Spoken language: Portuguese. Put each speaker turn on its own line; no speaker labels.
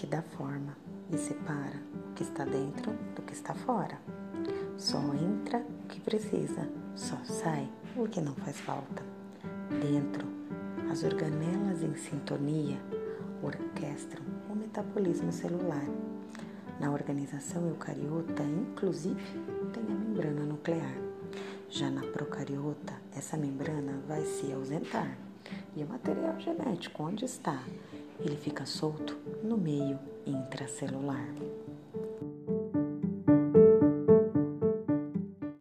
que dá forma e separa o que está dentro do que está fora. Só entra o que precisa, só sai o que não faz falta. Dentro, as organelas em sintonia orquestram o metabolismo celular. Na organização eucariota, inclusive, tem a membrana nuclear. Já na procariota, essa membrana vai se ausentar. E o material genético, onde está? Ele fica solto no meio intracelular.